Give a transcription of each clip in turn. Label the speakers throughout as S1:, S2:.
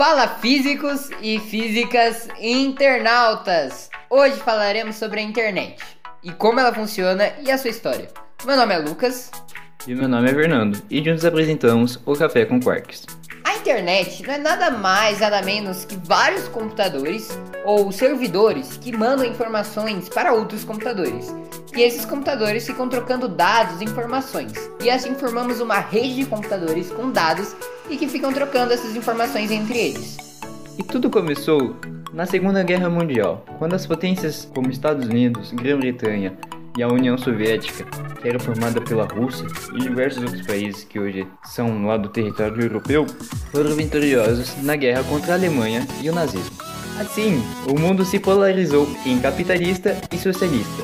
S1: Fala físicos e físicas internautas! Hoje falaremos sobre a internet e como ela funciona e a sua história. Meu nome é Lucas.
S2: E meu nome é Fernando, e juntos apresentamos o Café com Quarks.
S1: Internet não é nada mais, nada menos que vários computadores ou servidores que mandam informações para outros computadores. E esses computadores ficam trocando dados e informações. E assim formamos uma rede de computadores com dados e que ficam trocando essas informações entre eles.
S2: E tudo começou na Segunda Guerra Mundial, quando as potências como Estados Unidos, Grã-Bretanha e a União Soviética, que era formada pela Rússia e diversos outros países que hoje são lá do território europeu, foram vitoriosos na guerra contra a Alemanha e o nazismo. Assim, o mundo se polarizou em capitalista e socialista,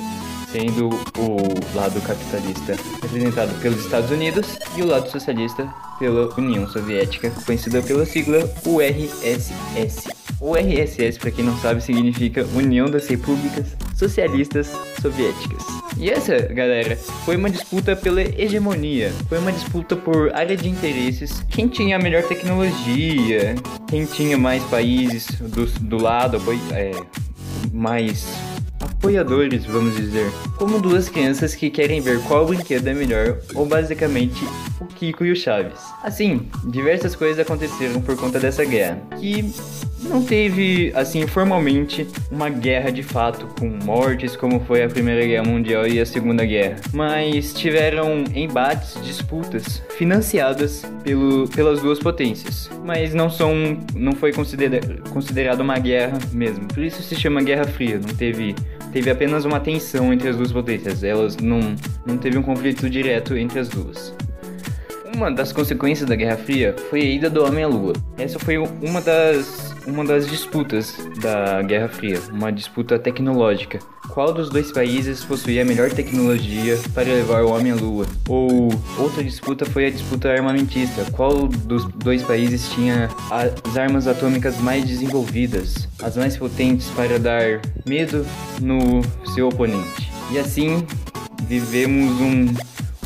S2: sendo o lado capitalista representado pelos Estados Unidos e o lado socialista pela União Soviética, conhecida pela sigla URSS. O RSS, para quem não sabe, significa União das Repúblicas Socialistas Soviéticas. E essa, galera, foi uma disputa pela hegemonia, foi uma disputa por área de interesses, quem tinha a melhor tecnologia, quem tinha mais países do, do lado, é, mais apoiadores, vamos dizer, como duas crianças que querem ver qual brinquedo é melhor, ou basicamente o Kiko e o Chaves. Assim, diversas coisas aconteceram por conta dessa guerra, que não teve, assim, formalmente uma guerra de fato com mortes como foi a Primeira Guerra Mundial e a Segunda Guerra, mas tiveram embates, disputas financiadas pelo, pelas duas potências, mas não são, não foi considera, considerado uma guerra mesmo. Por isso se chama Guerra Fria. Não teve teve apenas uma tensão entre as duas potências. Elas não não teve um conflito direto entre as duas. Uma das consequências da Guerra Fria foi a ida do homem à Lua. Essa foi uma das, uma das disputas da Guerra Fria, uma disputa tecnológica. Qual dos dois países possuía a melhor tecnologia para levar o homem à Lua? Ou outra disputa foi a disputa armamentista. Qual dos dois países tinha as armas atômicas mais desenvolvidas, as mais potentes para dar medo no seu oponente? E assim vivemos um,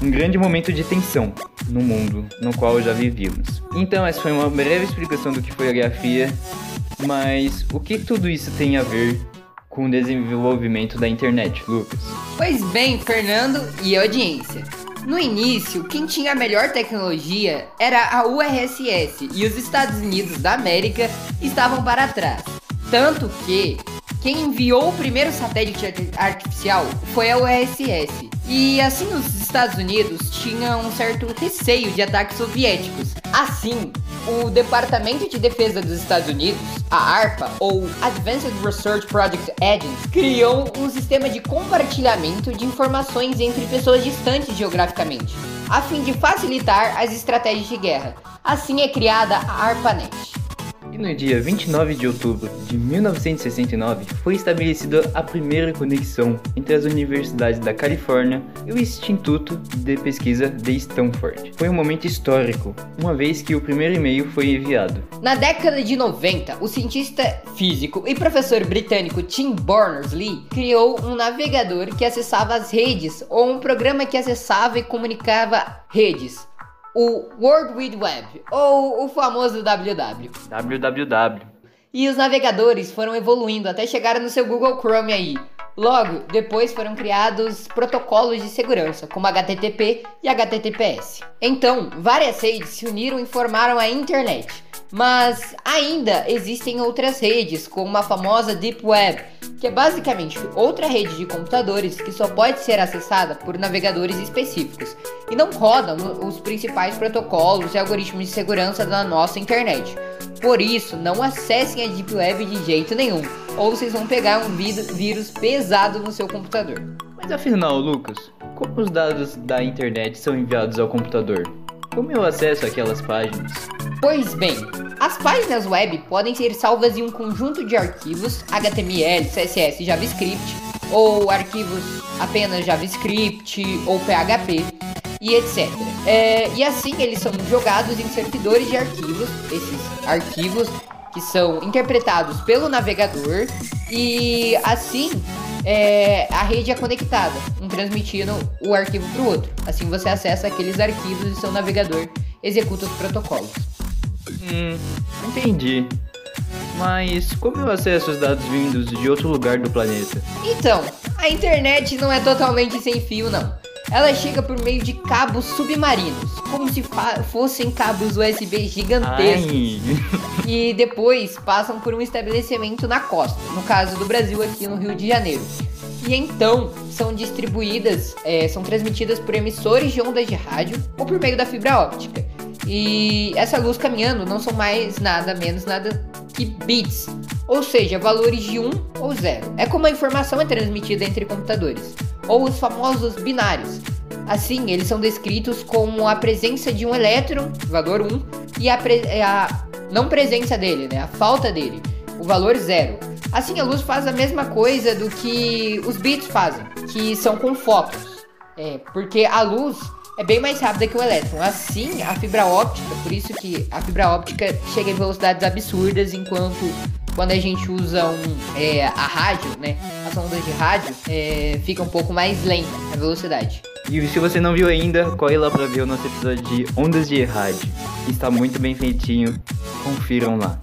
S2: um grande momento de tensão no mundo no qual já vivíamos. Então, essa foi uma breve explicação do que foi a Guerra Fria, mas o que tudo isso tem a ver com o desenvolvimento da internet, Lucas?
S1: Pois bem, Fernando e audiência. No início, quem tinha a melhor tecnologia era a URSS e os Estados Unidos da América estavam para trás. Tanto que quem enviou o primeiro satélite artificial foi a URSS. E assim os Estados Unidos tinham um certo receio de ataques soviéticos. Assim, o Departamento de Defesa dos Estados Unidos, a ARPA, ou Advanced Research Project Agency, criou um sistema de compartilhamento de informações entre pessoas distantes geograficamente, a fim de facilitar as estratégias de guerra. Assim é criada a ARPANET
S2: no dia 29 de outubro de 1969 foi estabelecida a primeira conexão entre as universidades da Califórnia e o Instituto de Pesquisa de Stanford. Foi um momento histórico, uma vez que o primeiro e-mail foi enviado.
S1: Na década de 90, o cientista físico e professor britânico Tim Berners-Lee criou um navegador que acessava as redes ou um programa que acessava e comunicava redes o World Wide Web, ou o famoso WW.
S2: www.
S1: E os navegadores foram evoluindo até chegar no seu Google Chrome aí. Logo, depois foram criados protocolos de segurança, como HTTP e HTTPS. Então, várias redes se uniram e formaram a internet. Mas ainda existem outras redes, como a famosa Deep Web, que é basicamente outra rede de computadores que só pode ser acessada por navegadores específicos e não rodam os principais protocolos e algoritmos de segurança da nossa internet. Por isso, não acessem a Deep Web de jeito nenhum, ou vocês vão pegar um vírus pesado no seu computador.
S2: Mas afinal, Lucas, como os dados da internet são enviados ao computador? Como eu acesso aquelas páginas?
S1: Pois bem, as páginas web podem ser salvas em um conjunto de arquivos HTML, CSS, JavaScript, ou arquivos apenas JavaScript ou PHP e etc. É, e assim eles são jogados em servidores de arquivos, esses arquivos que são interpretados pelo navegador e assim é, a rede é conectada, um transmitindo o arquivo para o outro. Assim você acessa aqueles arquivos e seu navegador executa os protocolos.
S2: Hum, entendi. Mas como eu acesso os dados vindos de outro lugar do planeta?
S1: Então, a internet não é totalmente sem fio, não. Ela chega por meio de cabos submarinos, como se fossem cabos USB gigantescos. Ai. E depois passam por um estabelecimento na costa, no caso do Brasil aqui no Rio de Janeiro. E então são distribuídas, é, são transmitidas por emissores de ondas de rádio ou por meio da fibra óptica. E essa luz caminhando não são mais nada menos nada que bits, ou seja, valores de 1 ou 0. É como a informação é transmitida entre computadores, ou os famosos binários. Assim, eles são descritos como a presença de um elétron, valor 1, e a, a não presença dele, né, a falta dele, o valor 0. Assim, a luz faz a mesma coisa do que os bits fazem, que são com fótons. É, porque a luz é bem mais rápida que o elétron. Assim, a fibra óptica, por isso que a fibra óptica chega em velocidades absurdas, enquanto quando a gente usa um, é, a rádio, né, as ondas de rádio, é, fica um pouco mais lenta a velocidade.
S2: E se você não viu ainda, corre lá pra ver o nosso episódio de ondas de rádio. Está muito bem feitinho, confiram lá.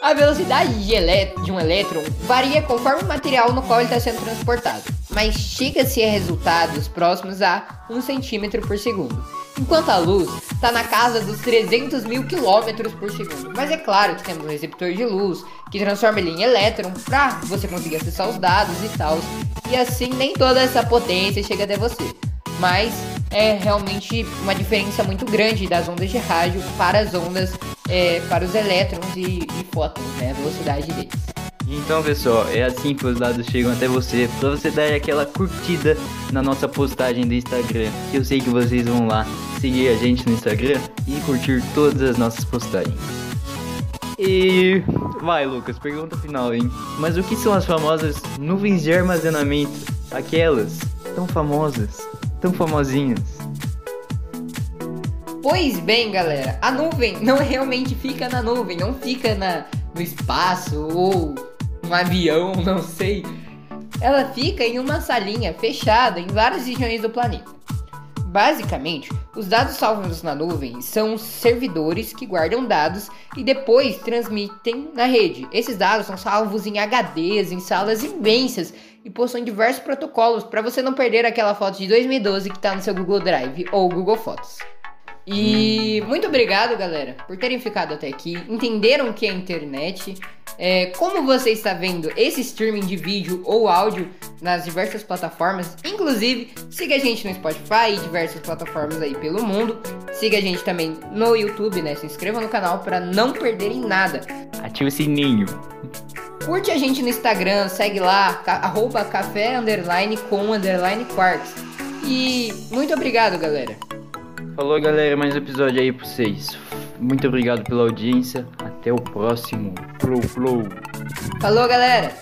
S1: A velocidade de, de um elétron varia conforme o material no qual ele está sendo transportado, mas chega-se a resultados próximos a 1 cm por segundo, enquanto a luz está na casa dos 300 mil quilômetros por segundo. Mas é claro que temos um receptor de luz que transforma ele em elétron para você conseguir acessar os dados e tal, e assim nem toda essa potência chega até você. Mas é realmente uma diferença muito grande das ondas de rádio para as ondas é, para os elétrons e, e fótons, né? A velocidade deles.
S2: Então, pessoal, é assim que os dados chegam até você, para você dar aquela curtida na nossa postagem do Instagram. Eu sei que vocês vão lá seguir a gente no Instagram e curtir todas as nossas postagens. E vai, Lucas, pergunta final, hein? Mas o que são as famosas nuvens de armazenamento? Aquelas tão famosas, tão famosinhas.
S1: Pois bem, galera, a nuvem não realmente fica na nuvem, não fica na, no espaço ou um avião, não sei. Ela fica em uma salinha fechada em várias regiões do planeta. Basicamente, os dados salvos na nuvem são servidores que guardam dados e depois transmitem na rede. Esses dados são salvos em HDs, em salas imensas e possuem diversos protocolos para você não perder aquela foto de 2012 que está no seu Google Drive ou Google Fotos. E muito obrigado, galera, por terem ficado até aqui. Entenderam o que é a internet? É, como você está vendo esse streaming de vídeo ou áudio nas diversas plataformas? Inclusive, siga a gente no Spotify e diversas plataformas aí pelo mundo. Siga a gente também no YouTube, né? Se inscreva no canal para não perderem nada.
S2: Ative o sininho.
S1: Curte a gente no Instagram, segue lá, arroba café underline com underline quarks. E muito obrigado, galera.
S2: Falou galera, mais um episódio aí pra vocês. Muito obrigado pela audiência. Até o próximo. Flow Flow.
S1: Falou galera.